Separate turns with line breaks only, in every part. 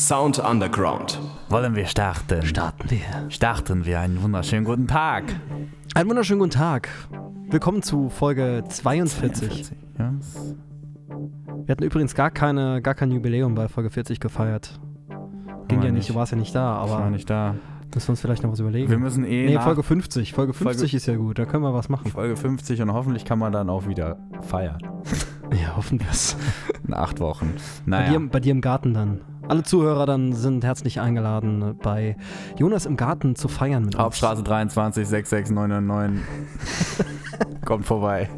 Sound Underground.
Wollen wir starten?
Starten wir.
Starten wir. Einen wunderschönen guten Tag.
Einen wunderschönen guten Tag. Willkommen zu Folge 42.
42, ja.
Wir hatten übrigens gar, keine, gar kein Jubiläum bei Folge 40 gefeiert. Ging ja nicht,
nicht.
du warst ja nicht da,
Ich war
aber
nicht da.
müssen wir uns vielleicht noch was überlegen.
Wir müssen eh
nee,
nach
Folge 50. Folge 50
Folge-
ist ja gut, da können wir was machen.
Folge 50 und hoffentlich kann man dann auch wieder feiern.
Ja, hoffen wir es.
In acht Wochen.
Bei,
Naja.
dir, bei dir im Garten dann. Alle Zuhörer dann sind herzlich eingeladen, bei Jonas im Garten zu feiern mit uns.
Hauptstraße 23 66999. Kommt vorbei.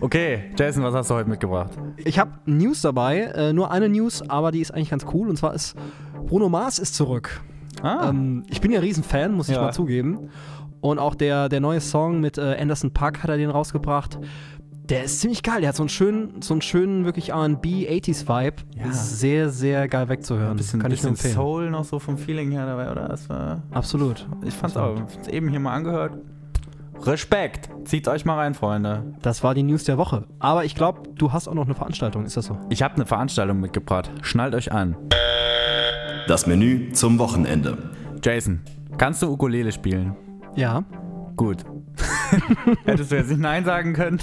Okay, Jason, was hast du heute mitgebracht?
Ich habe News dabei, äh, nur eine News, aber die ist eigentlich ganz cool. Und zwar ist Bruno Mars ist zurück.
Ah,
Ähm, ich bin ja riesen Fan, muss ich
Ja.
mal zugeben. Und auch der, der neue Song mit äh, Anderson Park hat er den rausgebracht. Der ist ziemlich geil. Der hat so einen schönen, so einen schönen wirklich R&B 80s Vibe.
Ja.
Ist sehr, sehr geil wegzuhören.
ein bisschen,
Kann ich
bisschen
empfehlen.
Soul noch so vom Feeling her dabei, oder? Das war,
Absolut.
ich fand's auch. hab's Eben hier mal angehört. Respekt. Zieht euch mal rein, Freunde.
Das war die News der Woche. Aber ich glaube, du hast auch noch eine Veranstaltung. Ist das so?
Ich habe eine Veranstaltung mitgebracht. Schnallt euch an.
Das Menü zum Wochenende.
Jason, kannst du Ukulele spielen?
Ja.
Gut. Hättest du jetzt nicht Nein sagen können?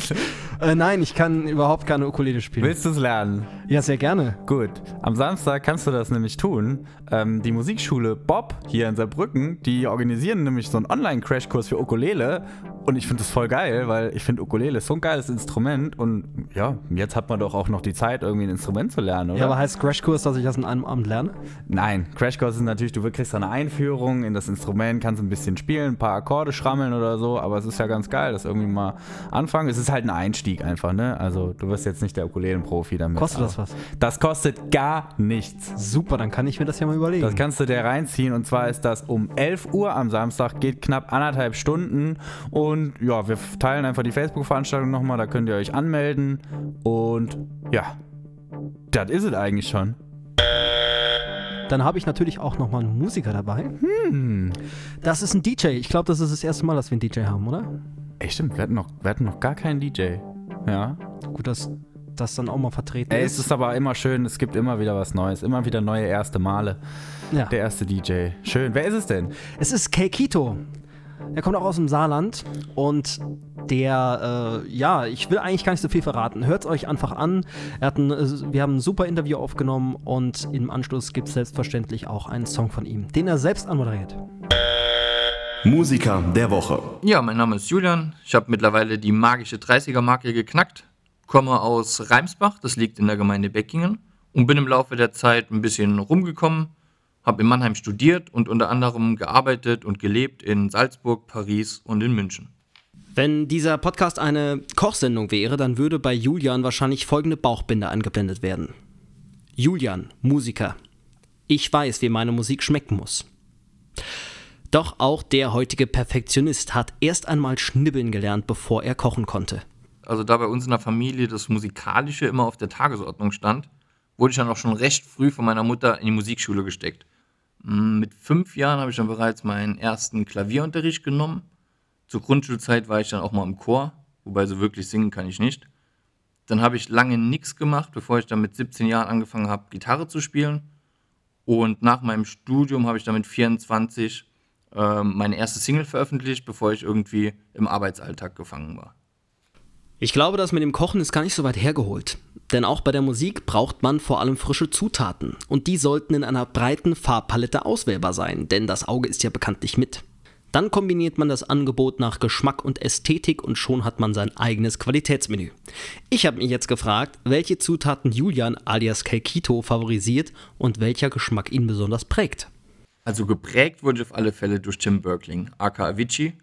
Äh, nein, ich kann überhaupt keine Ukulele spielen.
Willst du es lernen?
Ja, sehr gerne.
Gut. Am Samstag kannst du das nämlich tun. Ähm, die Musikschule Bob hier in Saarbrücken, die organisieren nämlich so einen Online-Crashkurs für Ukulele. Und ich finde das voll geil, weil ich finde Ukulele ist so ein geiles Instrument. Und ja, jetzt hat man doch auch noch die Zeit, irgendwie ein Instrument zu lernen, oder?
Ja, aber heißt Crashkurs, dass ich das in einem Abend lerne?
Nein, Crashkurs ist natürlich, du kriegst eine Einführung in das Instrument, kannst ein bisschen spielen, ein paar Akkorde schrammeln oder so, aber es ist ja ganz geil, das irgendwie mal anfangen. Es ist halt ein Einstieg einfach, ne? Also du wirst jetzt nicht der Ukulelenprofi damit.
Kostet das
aber-
was?
Das kostet gar nichts.
Super, dann kann ich mir das ja mal überlegen.
Das kannst du dir reinziehen und zwar ist das um 11 Uhr am Samstag, geht knapp anderthalb Stunden und ja, wir teilen einfach die Facebook-Veranstaltung nochmal, da könnt ihr euch anmelden und ja, das ist es eigentlich schon.
Dann habe ich natürlich auch nochmal einen Musiker dabei.
Hm.
Das ist ein DJ. Ich glaube, das ist das erste Mal, dass wir einen DJ haben, oder?
Ey, stimmt, wir hatten noch, wir hatten noch gar keinen DJ. Ja.
Gut, dass das dann auch mal vertreten
Ey, es
ist.
ist aber immer schön, es gibt immer wieder was Neues, immer wieder neue erste Male.
Ja.
Der erste DJ. Schön. Wer ist es denn?
Es ist Keikito. Er kommt auch aus dem Saarland und der, äh, ja, ich will eigentlich gar nicht so viel verraten. Hört es euch einfach an. Er hat ein, äh, wir haben ein super Interview aufgenommen und im Anschluss gibt es selbstverständlich auch einen Song von ihm, den er selbst anmoderiert.
Musiker der Woche.
Ja, mein Name ist Julian. Ich habe mittlerweile die magische 30er-Marke geknackt. Komme aus Reimsbach, das liegt in der Gemeinde Beckingen. Und bin im Laufe der Zeit ein bisschen rumgekommen. Habe in Mannheim studiert und unter anderem gearbeitet und gelebt in Salzburg, Paris und in München.
Wenn dieser Podcast eine Kochsendung wäre, dann würde bei Julian wahrscheinlich folgende Bauchbinde eingeblendet werden. Julian, Musiker. Ich weiß, wie meine Musik schmecken muss. Doch auch der heutige Perfektionist hat erst einmal schnibbeln gelernt, bevor er kochen konnte.
Also da bei uns in der Familie das Musikalische immer auf der Tagesordnung stand, wurde ich dann auch schon recht früh von meiner Mutter in die Musikschule gesteckt. Mm, Mit fünf Jahren habe ich dann bereits meinen ersten Klavierunterricht genommen. Zur Grundschulzeit war ich dann auch mal im Chor, wobei so wirklich singen kann ich nicht. Dann habe ich lange nichts gemacht, bevor ich dann mit 17 Jahren angefangen habe, Gitarre zu spielen. Und nach meinem Studium habe ich dann mit 24 ähm, meine erste Single veröffentlicht, bevor ich irgendwie im Arbeitsalltag gefangen war.
Ich glaube, das mit dem Kochen ist gar nicht so weit hergeholt. Denn auch bei der Musik braucht man vor allem frische Zutaten. Und die sollten in einer breiten Farbpalette auswählbar sein, denn das Auge ist ja bekanntlich mit. Dann kombiniert man das Angebot nach Geschmack und Ästhetik und schon hat man sein eigenes Qualitätsmenü. Ich habe mich jetzt gefragt, welche Zutaten Julian alias Keikito favorisiert und welcher Geschmack ihn besonders prägt.
Also geprägt wurde ich auf alle Fälle durch Tim Berkling, aka Avicii,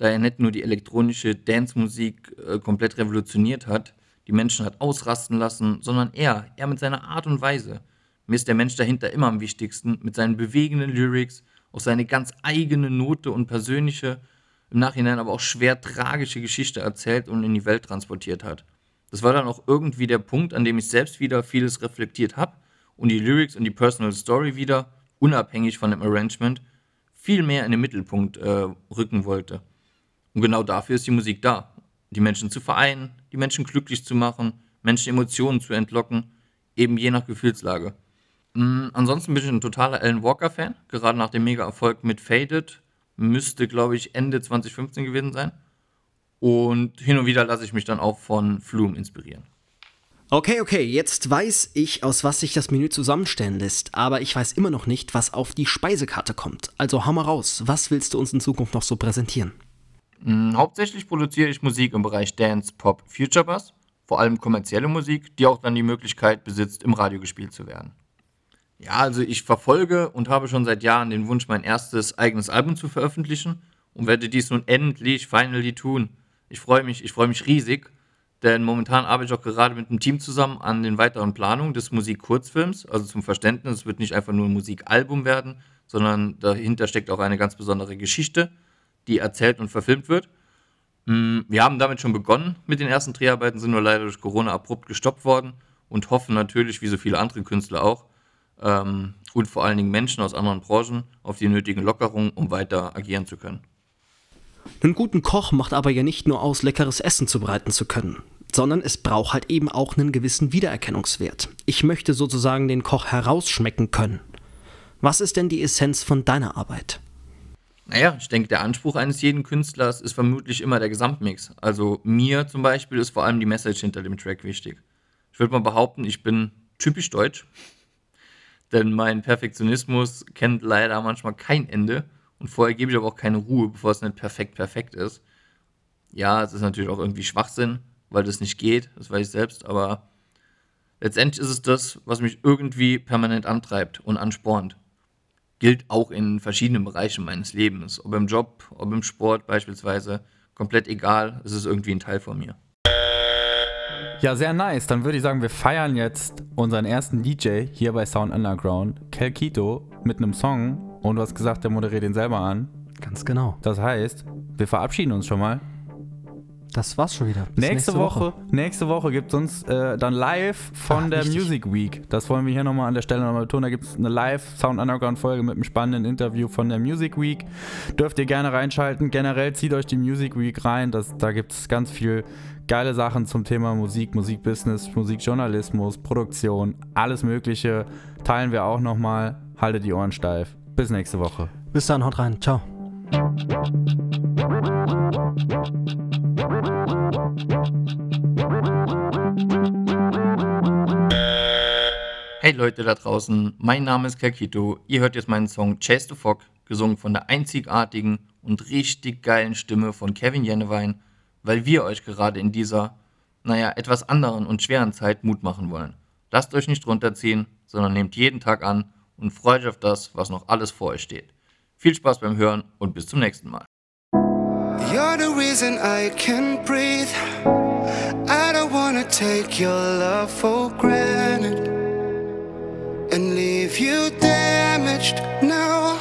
da er nicht nur die elektronische Dance-Musik äh, komplett revolutioniert hat, die Menschen hat ausrasten lassen, sondern er, er mit seiner Art und Weise. Mir ist der Mensch dahinter immer am wichtigsten, mit seinen bewegenden Lyrics, auch seine ganz eigene Note und persönliche, im Nachhinein aber auch schwer tragische Geschichte erzählt und in die Welt transportiert hat. Das war dann auch irgendwie der Punkt, an dem ich selbst wieder vieles reflektiert habe und die Lyrics und die Personal Story wieder, unabhängig von dem Arrangement, viel mehr in den Mittelpunkt äh, rücken wollte. Und genau dafür ist die Musik da. Die Menschen zu vereinen, die Menschen glücklich zu machen, Menschen Emotionen zu entlocken, eben je nach Gefühlslage. Mm, ansonsten bin ich ein totaler Alan Walker-Fan, gerade nach dem Mega-Erfolg mit Faded. Müsste, glaube ich, Ende 2015 gewesen sein. Und hin und wieder lasse ich mich dann auch von Flume inspirieren.
Okay, okay, jetzt weiß ich, aus was sich das Menü zusammenstellen lässt, aber ich weiß immer noch nicht, was auf die Speisekarte kommt. Also hau mal raus, was willst du uns in Zukunft noch so präsentieren?
Mm, hauptsächlich produziere ich Musik im Bereich Dance, Pop, Future Bass, vor allem kommerzielle Musik, die auch dann die Möglichkeit besitzt, im Radio gespielt zu werden. Ja, also ich verfolge und habe schon seit Jahren den Wunsch, mein erstes eigenes Album zu veröffentlichen und werde dies nun endlich, finally tun. Ich freue mich, ich freue mich riesig, denn momentan arbeite ich auch gerade mit einem Team zusammen an den weiteren Planungen des Musikkurzfilms. Also zum Verständnis, es wird nicht einfach nur ein Musikalbum werden, sondern dahinter steckt auch eine ganz besondere Geschichte die erzählt und verfilmt wird. Mm, wir haben damit schon begonnen mit den ersten Dreharbeiten, sind nur leider durch Corona abrupt gestoppt worden und hoffen natürlich, wie so viele andere Künstler auch, ähm, und vor allen Dingen Menschen aus anderen Branchen auf die nötigen Lockerungen, um weiter agieren zu können.
Einen guten Koch macht aber ja nicht nur aus, leckeres Essen zubereiten zu können, sondern es braucht halt eben auch einen gewissen Wiedererkennungswert. Ich möchte sozusagen den Koch herausschmecken können. Was ist denn die Essenz von deiner Arbeit?
Naja, ich denke, der Anspruch eines jeden Künstlers ist vermutlich immer der Gesamtmix. Also mir zum Beispiel ist vor allem die Message hinter dem Track wichtig. Ich würde mal behaupten, ich bin typisch deutsch, denn mein Perfektionismus kennt leider manchmal kein Ende und vorher gebe ich aber auch keine Ruhe, bevor es nicht perfekt perfekt ist. Ja, es ist natürlich auch irgendwie Schwachsinn, weil das nicht geht, das weiß ich selbst, aber letztendlich ist es das, was mich irgendwie permanent antreibt und anspornt gilt auch in verschiedenen Bereichen meines Lebens. Ob im Job, ob im Sport beispielsweise. Komplett egal, es ist irgendwie ein Teil von mir.
Ja, sehr nice. Dann würde ich sagen, wir feiern jetzt unseren ersten DJ hier bei Sound Underground, Kel Kito, mit einem Song. Und du hast gesagt, der moderiert den selber an.
Ganz genau.
Das heißt, wir verabschieden uns schon mal.
Das war's schon wieder.
Nächste, nächste, Woche, Woche. Nächste Woche gibt es uns äh, dann live von Ach, der richtig. Music Week. Das wollen wir hier nochmal an der Stelle nochmal betonen. Da gibt es eine live Sound Underground Folge mit einem spannenden Interview von der Music Week. Dürft ihr gerne reinschalten. Generell zieht euch die Music Week rein. Das, da gibt es ganz viel geile Sachen zum Thema Musik, Musikbusiness, Musikjournalismus, Produktion, alles Mögliche. Teilen wir auch nochmal. Haltet die Ohren steif. Bis nächste Woche.
Bis dann, haut rein. Ciao.
Leute da draußen, mein Name ist Kakito. Ihr hört jetzt meinen Song Chase the Fog, gesungen von der einzigartigen und richtig geilen Stimme von Kevin Jennewein, weil wir euch gerade in dieser, naja, etwas anderen und schweren Zeit Mut machen wollen. Lasst euch nicht runterziehen, sondern nehmt jeden Tag an und freut euch auf das, was noch alles vor euch steht. Viel Spaß beim Hören und bis zum nächsten Mal. You're the reason I can breathe. I don't wanna take your love for granted. You damaged now.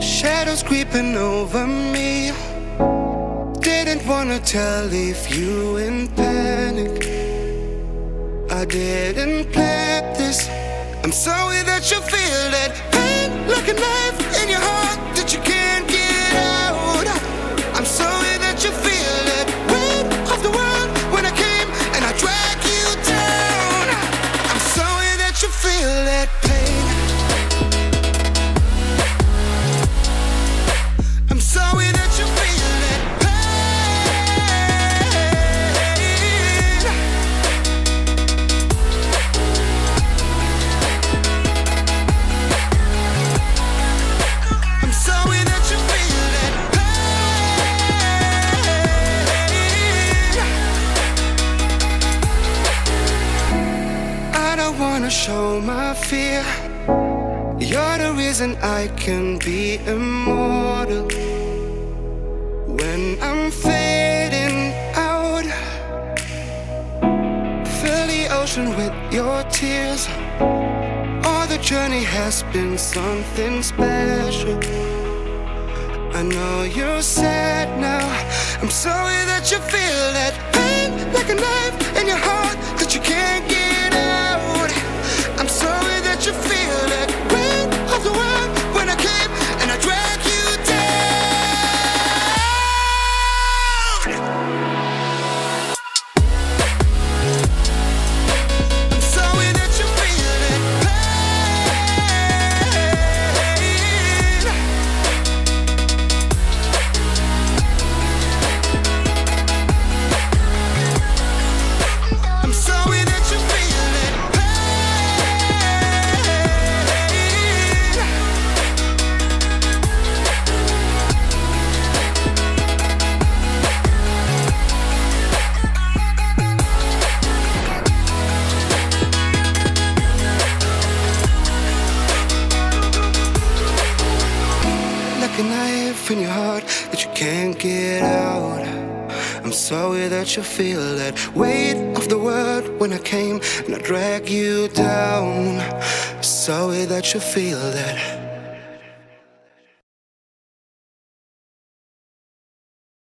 Shadows creeping over me. Didn't wanna tell, leave you in panic. I didn't plan this. I'm sorry that you feel that pain like a knife in your heart that you can't show my fear. You're the reason I can be immortal. When I'm fading out, fill the ocean with your tears. All the journey has been something special. I know you're sad now. I'm sorry that you feel that pain like a knife in your heart that you can't in your heart that you can't get out.
I'm sorry that you feel that weight of the world when I came and I drag you down. Sorry that you feel that.